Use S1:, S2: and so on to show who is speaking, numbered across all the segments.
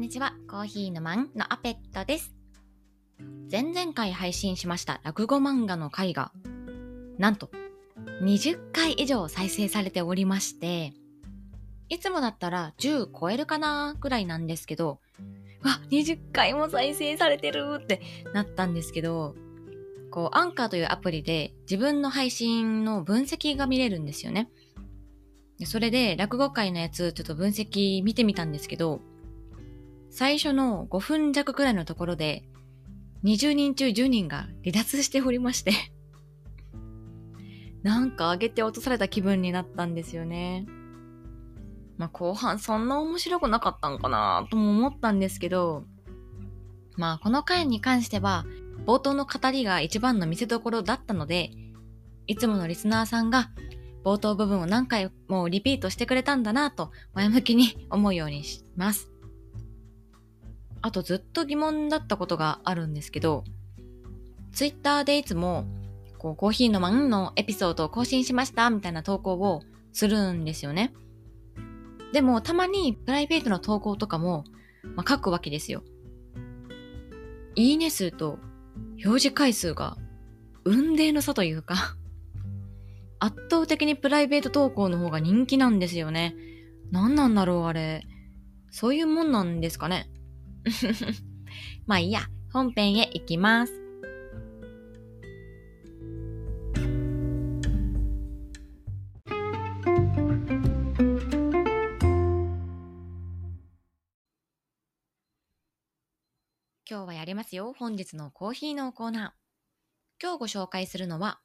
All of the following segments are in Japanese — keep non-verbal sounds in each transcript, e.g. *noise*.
S1: んにちは。コーヒーのマンのアペットです。前々回配信しました落語漫画の回が、なんと20回以上再生されておりまして、いつもだったら10超えるかなぐらいなんですけど、わ、20回も再生されてるってなったんですけど、こう、アンカーというアプリで自分の配信の分析が見れるんですよね。それで落語会のやつちょっと分析見てみたんですけど、最初の5分弱くらいのところで、20人中10人が離脱しておりまして、*laughs* なんか上げて落とされた気分になったんですよね。まあ後半そんな面白くなかったんかなとも思ったんですけど、まあこの回に関しては、冒頭の語りが一番の見せ所だったので、いつものリスナーさんが冒頭部分を何回もリピートしてくれたんだなと前向きに思うようにします。あとずっと疑問だったことがあるんですけど、ツイッターでいつもこうコーヒーのマンのエピソードを更新しましたみたいな投稿をするんですよね。でもたまにプライベートの投稿とかも、まあ、書くわけですよ。いいね数と表示回数が雲泥の差というか *laughs* 圧倒的にプライベート投稿の方が人気なんですよね。何なんだろうあれ。そういうもんなんですかね。*laughs* まあいいや、本編へ行きます。今日はやりますよ。本日のコーヒーのコーナー。今日ご紹介するのは、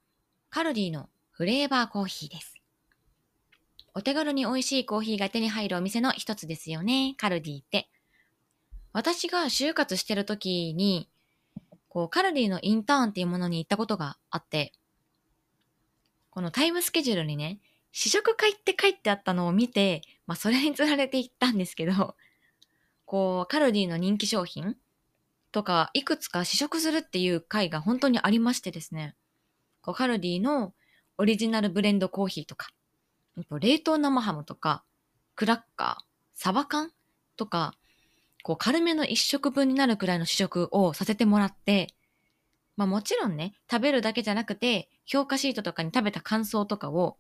S1: カルディのフレーバーコーヒーです。お手軽に美味しいコーヒーが手に入るお店の一つですよね、カルディって。私が就活してる時に、こう、カルディのインターンっていうものに行ったことがあって、このタイムスケジュールにね、試食会って書いてあったのを見て、まあそれにつられて行ったんですけど、こう、カルディの人気商品とか、いくつか試食するっていう会が本当にありましてですね、こうカルディのオリジナルブレンドコーヒーとか、冷凍生ハムとか、クラッカー、サバ缶とか、こう軽めの一食分になるくらいの試食をさせてもらって、まあもちろんね、食べるだけじゃなくて、評価シートとかに食べた感想とかを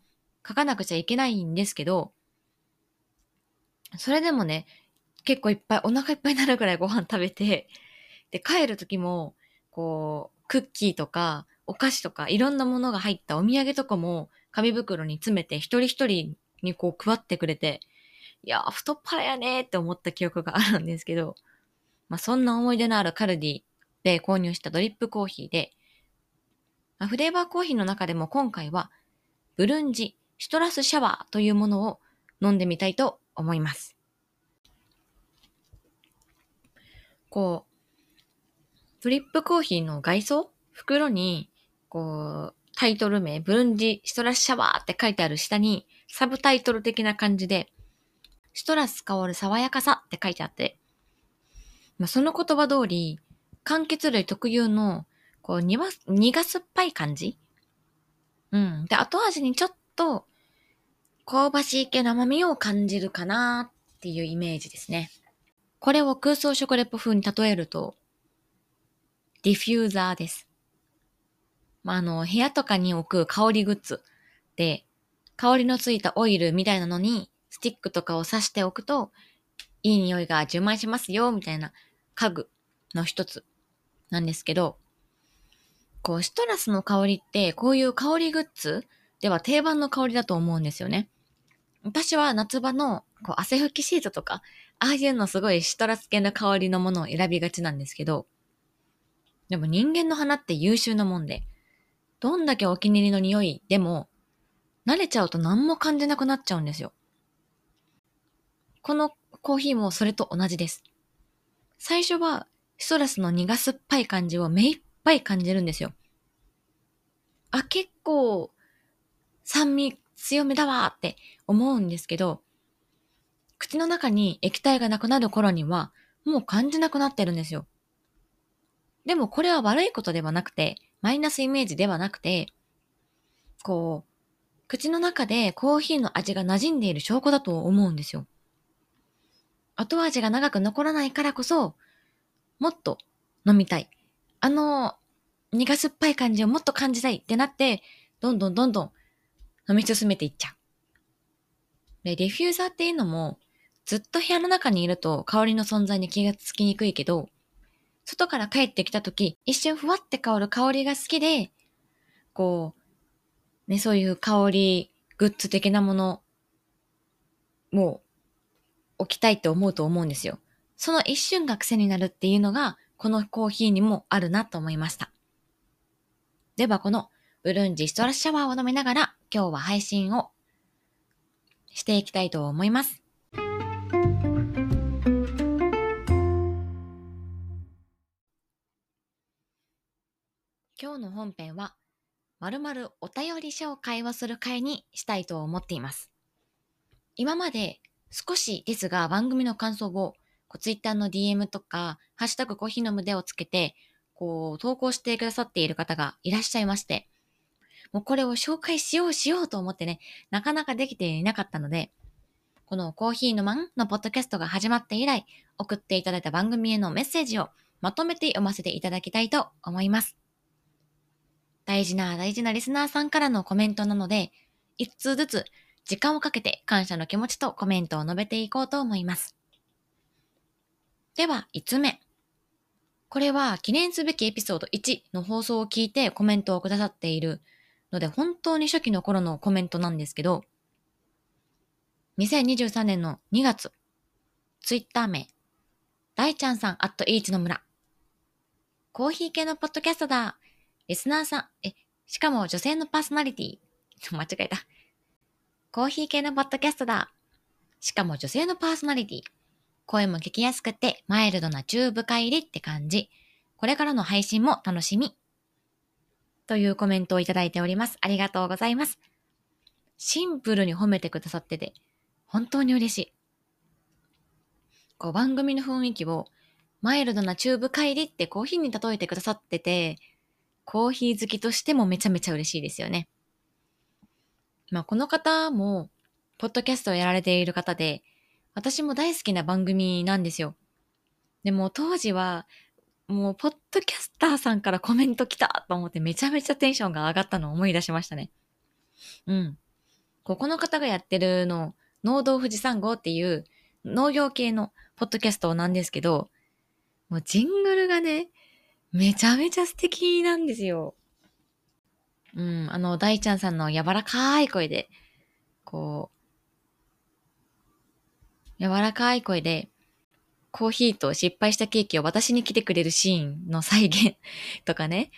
S1: 書かなくちゃいけないんですけど、それでもね、結構いっぱいお腹いっぱいになるくらいご飯食べて、で、帰る時も、こう、クッキーとか、お菓子とか、いろんなものが入ったお土産とかも、紙袋に詰めて、一人一人にこう配ってくれて、いや、太っ腹やねーって思った記憶があるんですけど、まあ、そんな思い出のあるカルディで購入したドリップコーヒーで、まあ、フレーバーコーヒーの中でも今回は、ブルンジシトラスシャワーというものを飲んでみたいと思います。こう、ドリップコーヒーの外装？袋に、こう、タイトル名、ブルンジシトラスシャワーって書いてある下に、サブタイトル的な感じで、シトラス香る爽やかさって書いてあって、まあ、その言葉通り、柑橘類特有の、こう、苦苦酸っぱい感じうん。で、後味にちょっと、香ばしい系の甘みを感じるかなっていうイメージですね。これを空想食レポ風に例えると、ディフューザーです。まあ、あの、部屋とかに置く香りグッズで、香りのついたオイルみたいなのに、スティックとかを刺しておくと、いい匂いが充満しますよ、みたいな家具の一つなんですけど、こう、シトラスの香りって、こういう香りグッズでは定番の香りだと思うんですよね。私は夏場のこう汗拭きシートとか、ああいうのすごいシトラス系の香りのものを選びがちなんですけど、でも人間の鼻って優秀なもんで、どんだけお気に入りの匂いでも、慣れちゃうと何も感じなくなっちゃうんですよ。このコーヒーもそれと同じです。最初はシトラスの苦酸っぱい感じを目いっぱい感じるんですよ。あ、結構酸味強めだわーって思うんですけど、口の中に液体がなくなる頃にはもう感じなくなってるんですよ。でもこれは悪いことではなくて、マイナスイメージではなくて、こう、口の中でコーヒーの味が馴染んでいる証拠だと思うんですよ。後味が長く残らないからこそ、もっと飲みたい。あの、苦酸っぱい感じをもっと感じたいってなって、どんどんどんどん飲み進めていっちゃう。で、ディフューザーっていうのも、ずっと部屋の中にいると香りの存在に気がつきにくいけど、外から帰ってきた時、一瞬ふわって香る香りが好きで、こう、ね、そういう香り、グッズ的なものを置きたいって思うと思うんですよ。その一瞬が癖になるっていうのが、このコーヒーにもあるなと思いました。では、このブルンジストラッシャワーを飲みながら、今日は配信をしていきたいと思います。今日の本編は、まるまるお便り紹介をする回にしたいと思っています。今まで少しですが番組の感想をこう Twitter の DM とか、ハッシュタグコーヒーのむでをつけて、こう投稿してくださっている方がいらっしゃいまして、もうこれを紹介しようしようと思ってね、なかなかできていなかったので、このコーヒーのマンのポッドキャストが始まって以来、送っていただいた番組へのメッセージをまとめて読ませていただきたいと思います。大事な大事なリスナーさんからのコメントなので、一通ずつ時間をかけて感謝の気持ちとコメントを述べていこうと思います。では、5つ目。これは記念すべきエピソード1の放送を聞いてコメントをくださっているので、本当に初期の頃のコメントなんですけど、2023年の2月、ツイッター名、大ちゃんさんアットイーチの村。コーヒー系のポッドキャストだ。リスナーさん、え、しかも女性のパーソナリティ。*laughs* 間違えた。コーヒー系のポッドキャストだ。しかも女性のパーソナリティ。声も聞きやすくてマイルドな中深入りって感じ。これからの配信も楽しみ。というコメントをいただいております。ありがとうございます。シンプルに褒めてくださってて、本当に嬉しい。こう番組の雰囲気をマイルドな中深入りってコーヒーに例えてくださってて、コーヒー好きとしてもめちゃめちゃ嬉しいですよね。まあ、この方も、ポッドキャストをやられている方で、私も大好きな番組なんですよ。でも当時は、もう、ポッドキャスターさんからコメント来たと思ってめちゃめちゃテンションが上がったのを思い出しましたね。うん。ここの方がやってるの、農道富士山号っていう農業系のポッドキャストなんですけど、もうジングルがね、めちゃめちゃ素敵なんですよ。うん、あの、大ちゃんさんの柔らかい声で、こう、柔らかい声で、コーヒーと失敗したケーキを私に来てくれるシーンの再現 *laughs* とかね。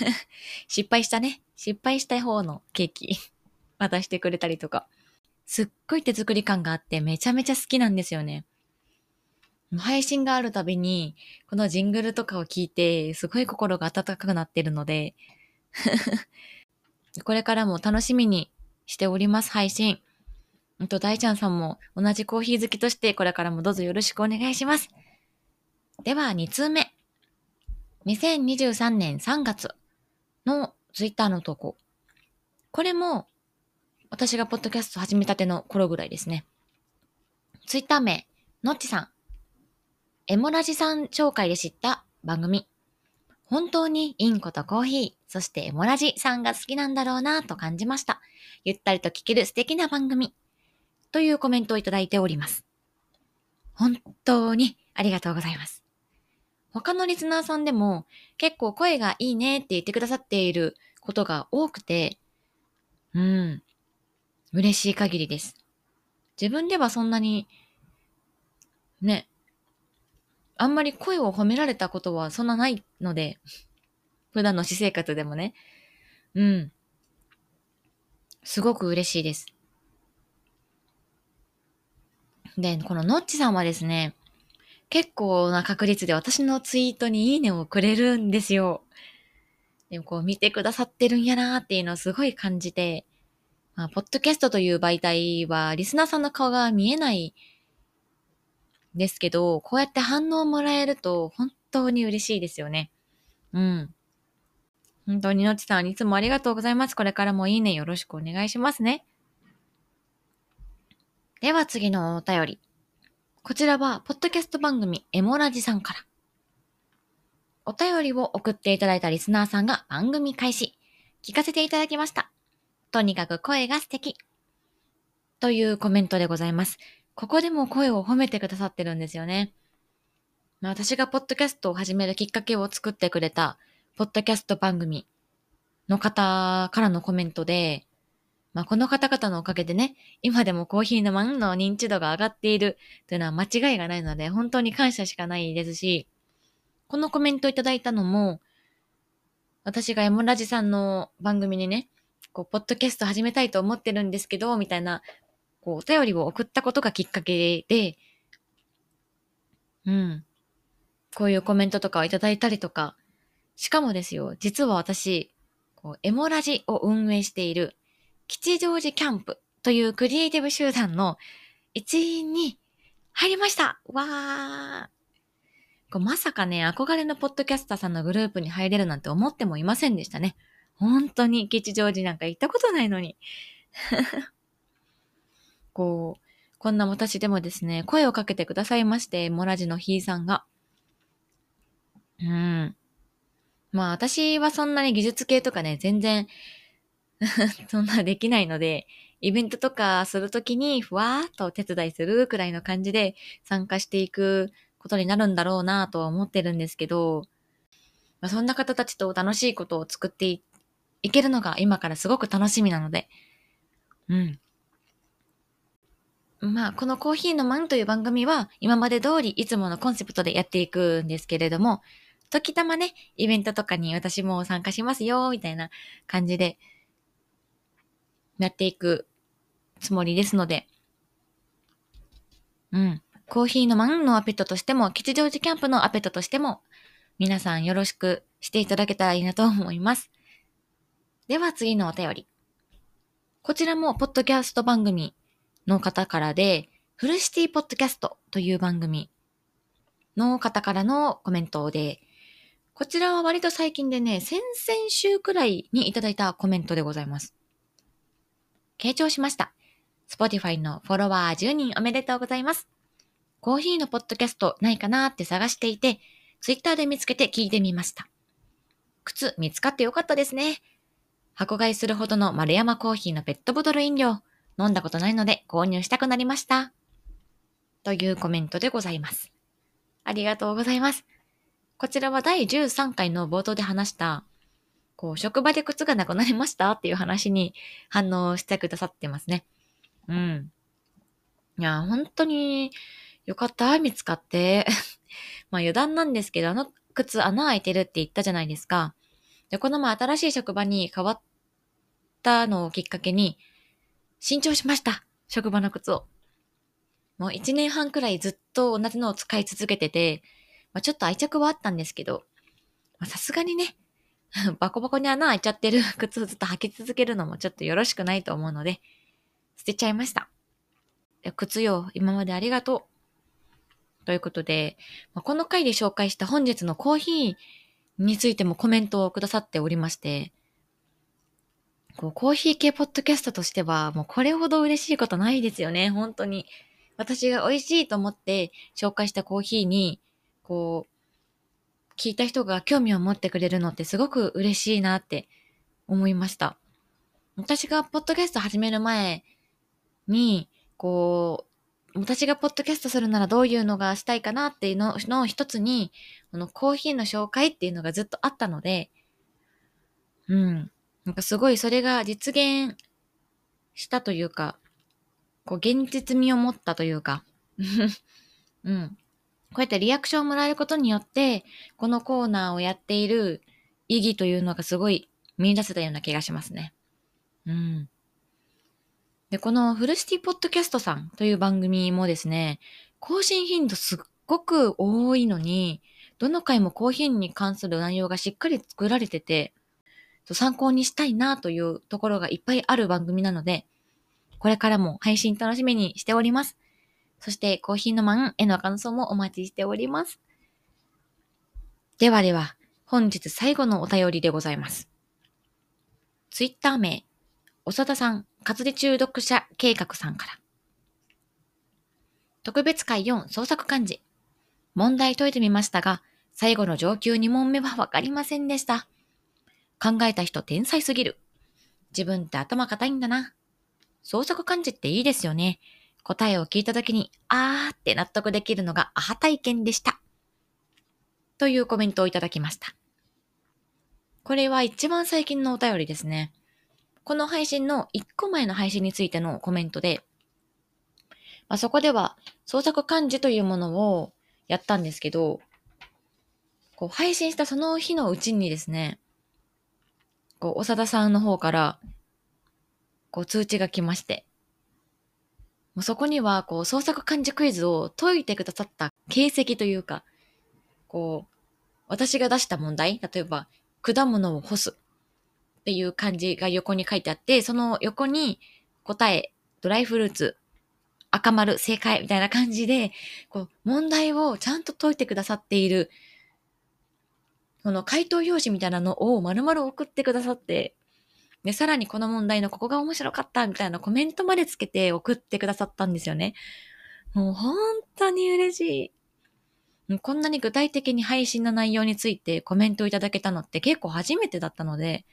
S1: *laughs* 失敗したね。失敗した方のケーキ *laughs* 渡してくれたりとか。すっごい手作り感があってめちゃめちゃ好きなんですよね。配信があるたびに、このジングルとかを聞いて、すごい心が温かくなってるので *laughs* これからも楽しみにしております、配信。んと、大ちゃんさんも同じコーヒー好きとして、これからもどうぞよろしくお願いします。では、2通目。2023年3月のツイッターの投稿。これも、私がポッドキャスト始めたての頃ぐらいですね。ツイッター名、のっちさん。エモラジさん紹介で知った番組。本当にインコとコーヒー、そしてエモラジさんが好きなんだろうなと感じました。ゆったりと聞ける素敵な番組。というコメントをいただいております。本当にありがとうございます。他のリスナーさんでも結構声がいいねって言ってくださっていることが多くて、うん、嬉しい限りです。自分ではそんなに、ね、あんまり声を褒められたことはそんなないので、普段の私生活でもね。うん。すごく嬉しいです。で、このノッチさんはですね、結構な確率で私のツイートにいいねをくれるんですよ。でもこう見てくださってるんやなーっていうのをすごい感じて、まあ、ポッドキャストという媒体はリスナーさんの顔が見えないですけど、こうやって反応もらえると本当に嬉しいですよね。うん。本当にのちさん、いつもありがとうございます。これからもいいねよろしくお願いしますね。では次のお便り。こちらは、ポッドキャスト番組エモラジさんから。お便りを送っていただいたリスナーさんが番組開始。聞かせていただきました。とにかく声が素敵。というコメントでございます。ここでも声を褒めてくださってるんですよね。まあ、私がポッドキャストを始めるきっかけを作ってくれた、ポッドキャスト番組の方からのコメントで、まあ、この方々のおかげでね、今でもコーヒーのマンの認知度が上がっているというのは間違いがないので、本当に感謝しかないですし、このコメントいただいたのも、私がエモラジさんの番組にね、こう、ポッドキャスト始めたいと思ってるんですけど、みたいな、こう、お便りを送ったことがきっかけで、うん。こういうコメントとかをいただいたりとか、しかもですよ、実は私、こうエモラジを運営している、吉祥寺キャンプというクリエイティブ集団の一員に入りましたわーこうまさかね、憧れのポッドキャスターさんのグループに入れるなんて思ってもいませんでしたね。本当に吉祥寺なんか行ったことないのに。*laughs* こう、こんな私でもですね、声をかけてくださいまして、モラジのヒーさんが。うん。まあ私はそんなに技術系とかね、全然 *laughs* そんなできないので、イベントとかするときにふわーっとお手伝いするくらいの感じで参加していくことになるんだろうなとは思ってるんですけど、まあ、そんな方たちと楽しいことを作っていけるのが今からすごく楽しみなので、うん。まあ、このコーヒーのマンという番組は今まで通りいつものコンセプトでやっていくんですけれども、時たまね、イベントとかに私も参加しますよ、みたいな感じで、やっていくつもりですので、うん。コーヒーのマンのアペットとしても、吉祥寺キャンプのアペットとしても、皆さんよろしくしていただけたらいいなと思います。では次のお便り。こちらも、ポッドキャスト番組の方からで、フルシティポッドキャストという番組の方からのコメントで、こちらは割と最近でね、先々週くらいにいただいたコメントでございます。傾聴しました。Spotify のフォロワー10人おめでとうございます。コーヒーのポッドキャストないかなって探していて、Twitter で見つけて聞いてみました。靴見つかってよかったですね。箱買いするほどの丸山コーヒーのペットボトル飲料、飲んだことないので購入したくなりました。というコメントでございます。ありがとうございます。こちらは第13回の冒頭で話した、こう、職場で靴がなくなりましたっていう話に反応してくださってますね。うん。いや、本当によかった、見つかって。*laughs* まあ余談なんですけど、あの靴穴開いてるって言ったじゃないですか。で、このま新しい職場に変わったのをきっかけに、新調しました。職場の靴を。もう一年半くらいずっと同じのを使い続けてて、まあ、ちょっと愛着はあったんですけど、さすがにね、*laughs* バコバコに穴開いちゃってる *laughs* 靴をずっと履き続けるのもちょっとよろしくないと思うので、捨てちゃいました。靴よ、今までありがとう。ということで、まあ、この回で紹介した本日のコーヒーについてもコメントをくださっておりまして、こう、コーヒー系ポッドキャストとしては、もうこれほど嬉しいことないですよね、本当に。私が美味しいと思って紹介したコーヒーに、こう、聞いた人が興味を持ってくれるのってすごく嬉しいなって思いました。私がポッドキャスト始める前に、こう、私がポッドキャストするならどういうのがしたいかなっていうのの一つに、このコーヒーの紹介っていうのがずっとあったので、うん。なんかすごいそれが実現したというか、こう現実味を持ったというか、*laughs* うん。こうやってリアクションをもらえることによって、このコーナーをやっている意義というのがすごい見出せたような気がしますね。うん。で、このフルシティポッドキャストさんという番組もですね、更新頻度すっごく多いのに、どの回もコーヒーに関する内容がしっかり作られてて、参考にしたいなというところがいっぱいある番組なので、これからも配信楽しみにしております。そしてコーヒーのマンへの感想もお待ちしております。ではでは、本日最後のお便りでございます。ツイッター名、長田さん、活理中毒者計画さんから。特別会4創作漢字。問題解いてみましたが、最後の上級2問目はわかりませんでした。考えた人天才すぎる。自分って頭固いんだな。創作漢字っていいですよね。答えを聞いた時に、あーって納得できるのがアハ体験でした。というコメントをいただきました。これは一番最近のお便りですね。この配信の1個前の配信についてのコメントで、まあ、そこでは創作漢字というものをやったんですけど、こう配信したその日のうちにですね、こう、長田さんの方から、こう通知が来まして、もうそこには、こう、創作漢字クイズを解いてくださった形跡というか、こう、私が出した問題、例えば、果物を干すっていう漢字が横に書いてあって、その横に答え、ドライフルーツ、赤丸、正解みたいな感じで、こう、問題をちゃんと解いてくださっている、この回答用紙みたいなのを丸々送ってくださって、で、さらにこの問題のここが面白かったみたいなコメントまでつけて送ってくださったんですよね。もう本当に嬉しい。こんなに具体的に配信の内容についてコメントをいただけたのって結構初めてだったので、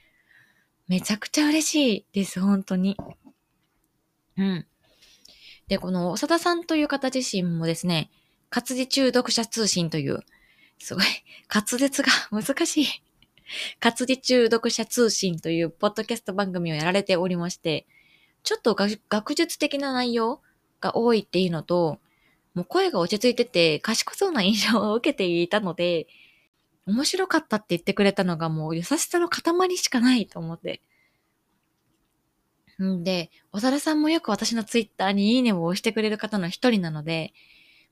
S1: めちゃくちゃ嬉しいです、本当に。うん。で、この長田さんという方自身もですね、活字中読者通信という、すごい、滑舌が *laughs* 難しい活字中読者通信というポッドキャスト番組をやられておりまして、ちょっと学術的な内容が多いっていうのと、もう声が落ち着いてて賢そうな印象を受けていたので、面白かったって言ってくれたのがもう優しさの塊しかないと思って。んで、小皿さんもよく私のツイッターにいいねを押してくれる方の一人なので、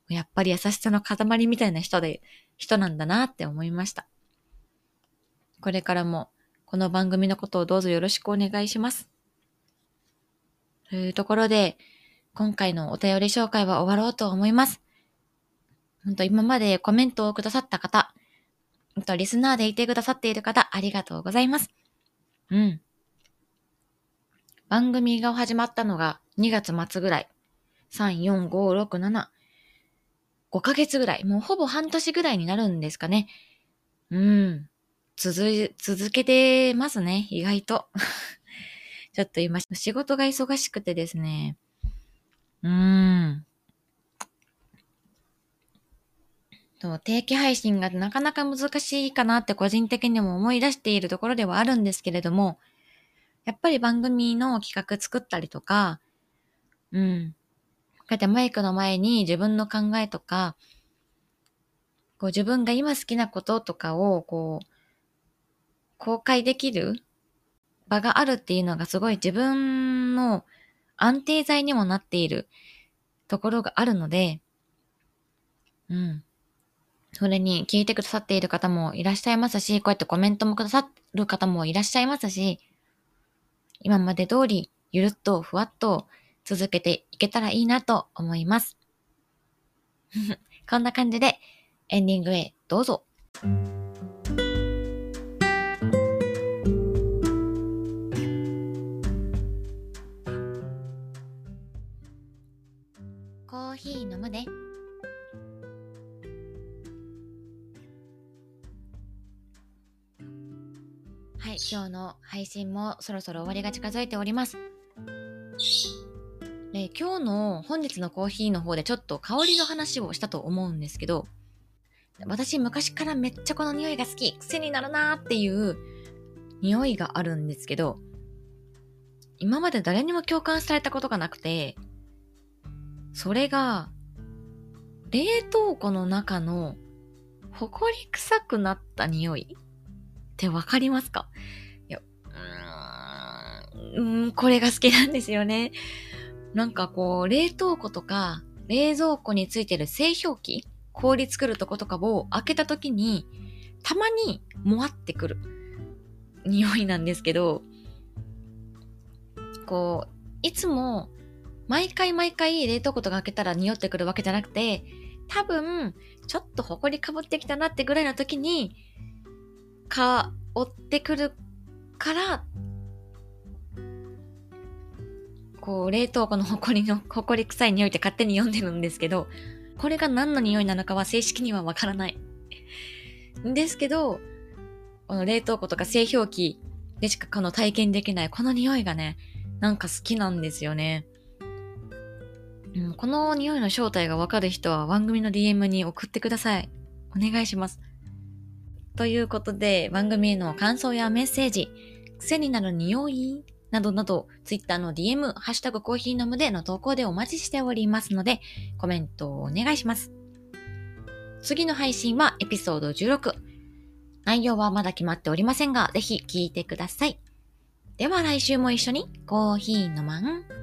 S1: やっぱり優しさの塊みたいな人で、人なんだなって思いました。これからもこの番組のことをどうぞよろしくお願いします。というところで、今回のお便り紹介は終わろうと思います。本当今までコメントをくださった方、とリスナーでいてくださっている方、ありがとうございます。うん。番組が始まったのが2月末ぐらい。3、4、5、6、7。5ヶ月ぐらい。もうほぼ半年ぐらいになるんですかね。うん。続、続けてますね、意外と。*laughs* ちょっと今、仕事が忙しくてですね。うーん。そう、定期配信がなかなか難しいかなって個人的にも思い出しているところではあるんですけれども、やっぱり番組の企画作ったりとか、うん。こうやってマイクの前に自分の考えとか、こう自分が今好きなこととかをこう公開できる場があるっていうのがすごい自分の安定剤にもなっているところがあるので、うん。それに聞いてくださっている方もいらっしゃいますし、こうやってコメントもくださる方もいらっしゃいますし、今まで通りゆるっとふわっと続けていけたらいいなと思います。*laughs* こんな感じでエンディングへどうぞ。今日の配信もそろそろ終わりが近づいております。で今日の本日のコーヒーの方でちょっと香りの話をしたと思うんですけど、私昔からめっちゃこの匂いが好き、癖になるなーっていう匂いがあるんですけど、今まで誰にも共感されたことがなくて、それが、冷凍庫の中のほこり臭くなった匂いってわかりますか？いや、うーん、これが好きなんですよね。なんかこう、冷凍庫とか、冷蔵庫についてる製氷機氷作るとことかを開けた時に、たまにもわってくる匂いなんですけど、こう、いつも、毎回毎回冷凍庫とか開けたら匂ってくるわけじゃなくて、多分、ちょっと埃かぶってきたなってぐらいの時に、香ってくるから、こう、冷凍庫の埃の、埃臭い匂いって勝手に読んでるんですけど、これが何の匂いなのかは正式にはわからない。ですけど、この冷凍庫とか製氷機でしかこの体験できないこの匂いがね、なんか好きなんですよね。うん、この匂いの正体がわかる人は番組の DM に送ってください。お願いします。ということで、番組への感想やメッセージ、癖になる匂い？などなど、Twitter の DM、ハッシュタグコーヒー飲むでの投稿でお待ちしておりますので、コメントをお願いします。次の配信はエピソード16。内容はまだ決まっておりませんが、ぜひ聞いてください。では来週も一緒にコーヒーのまん。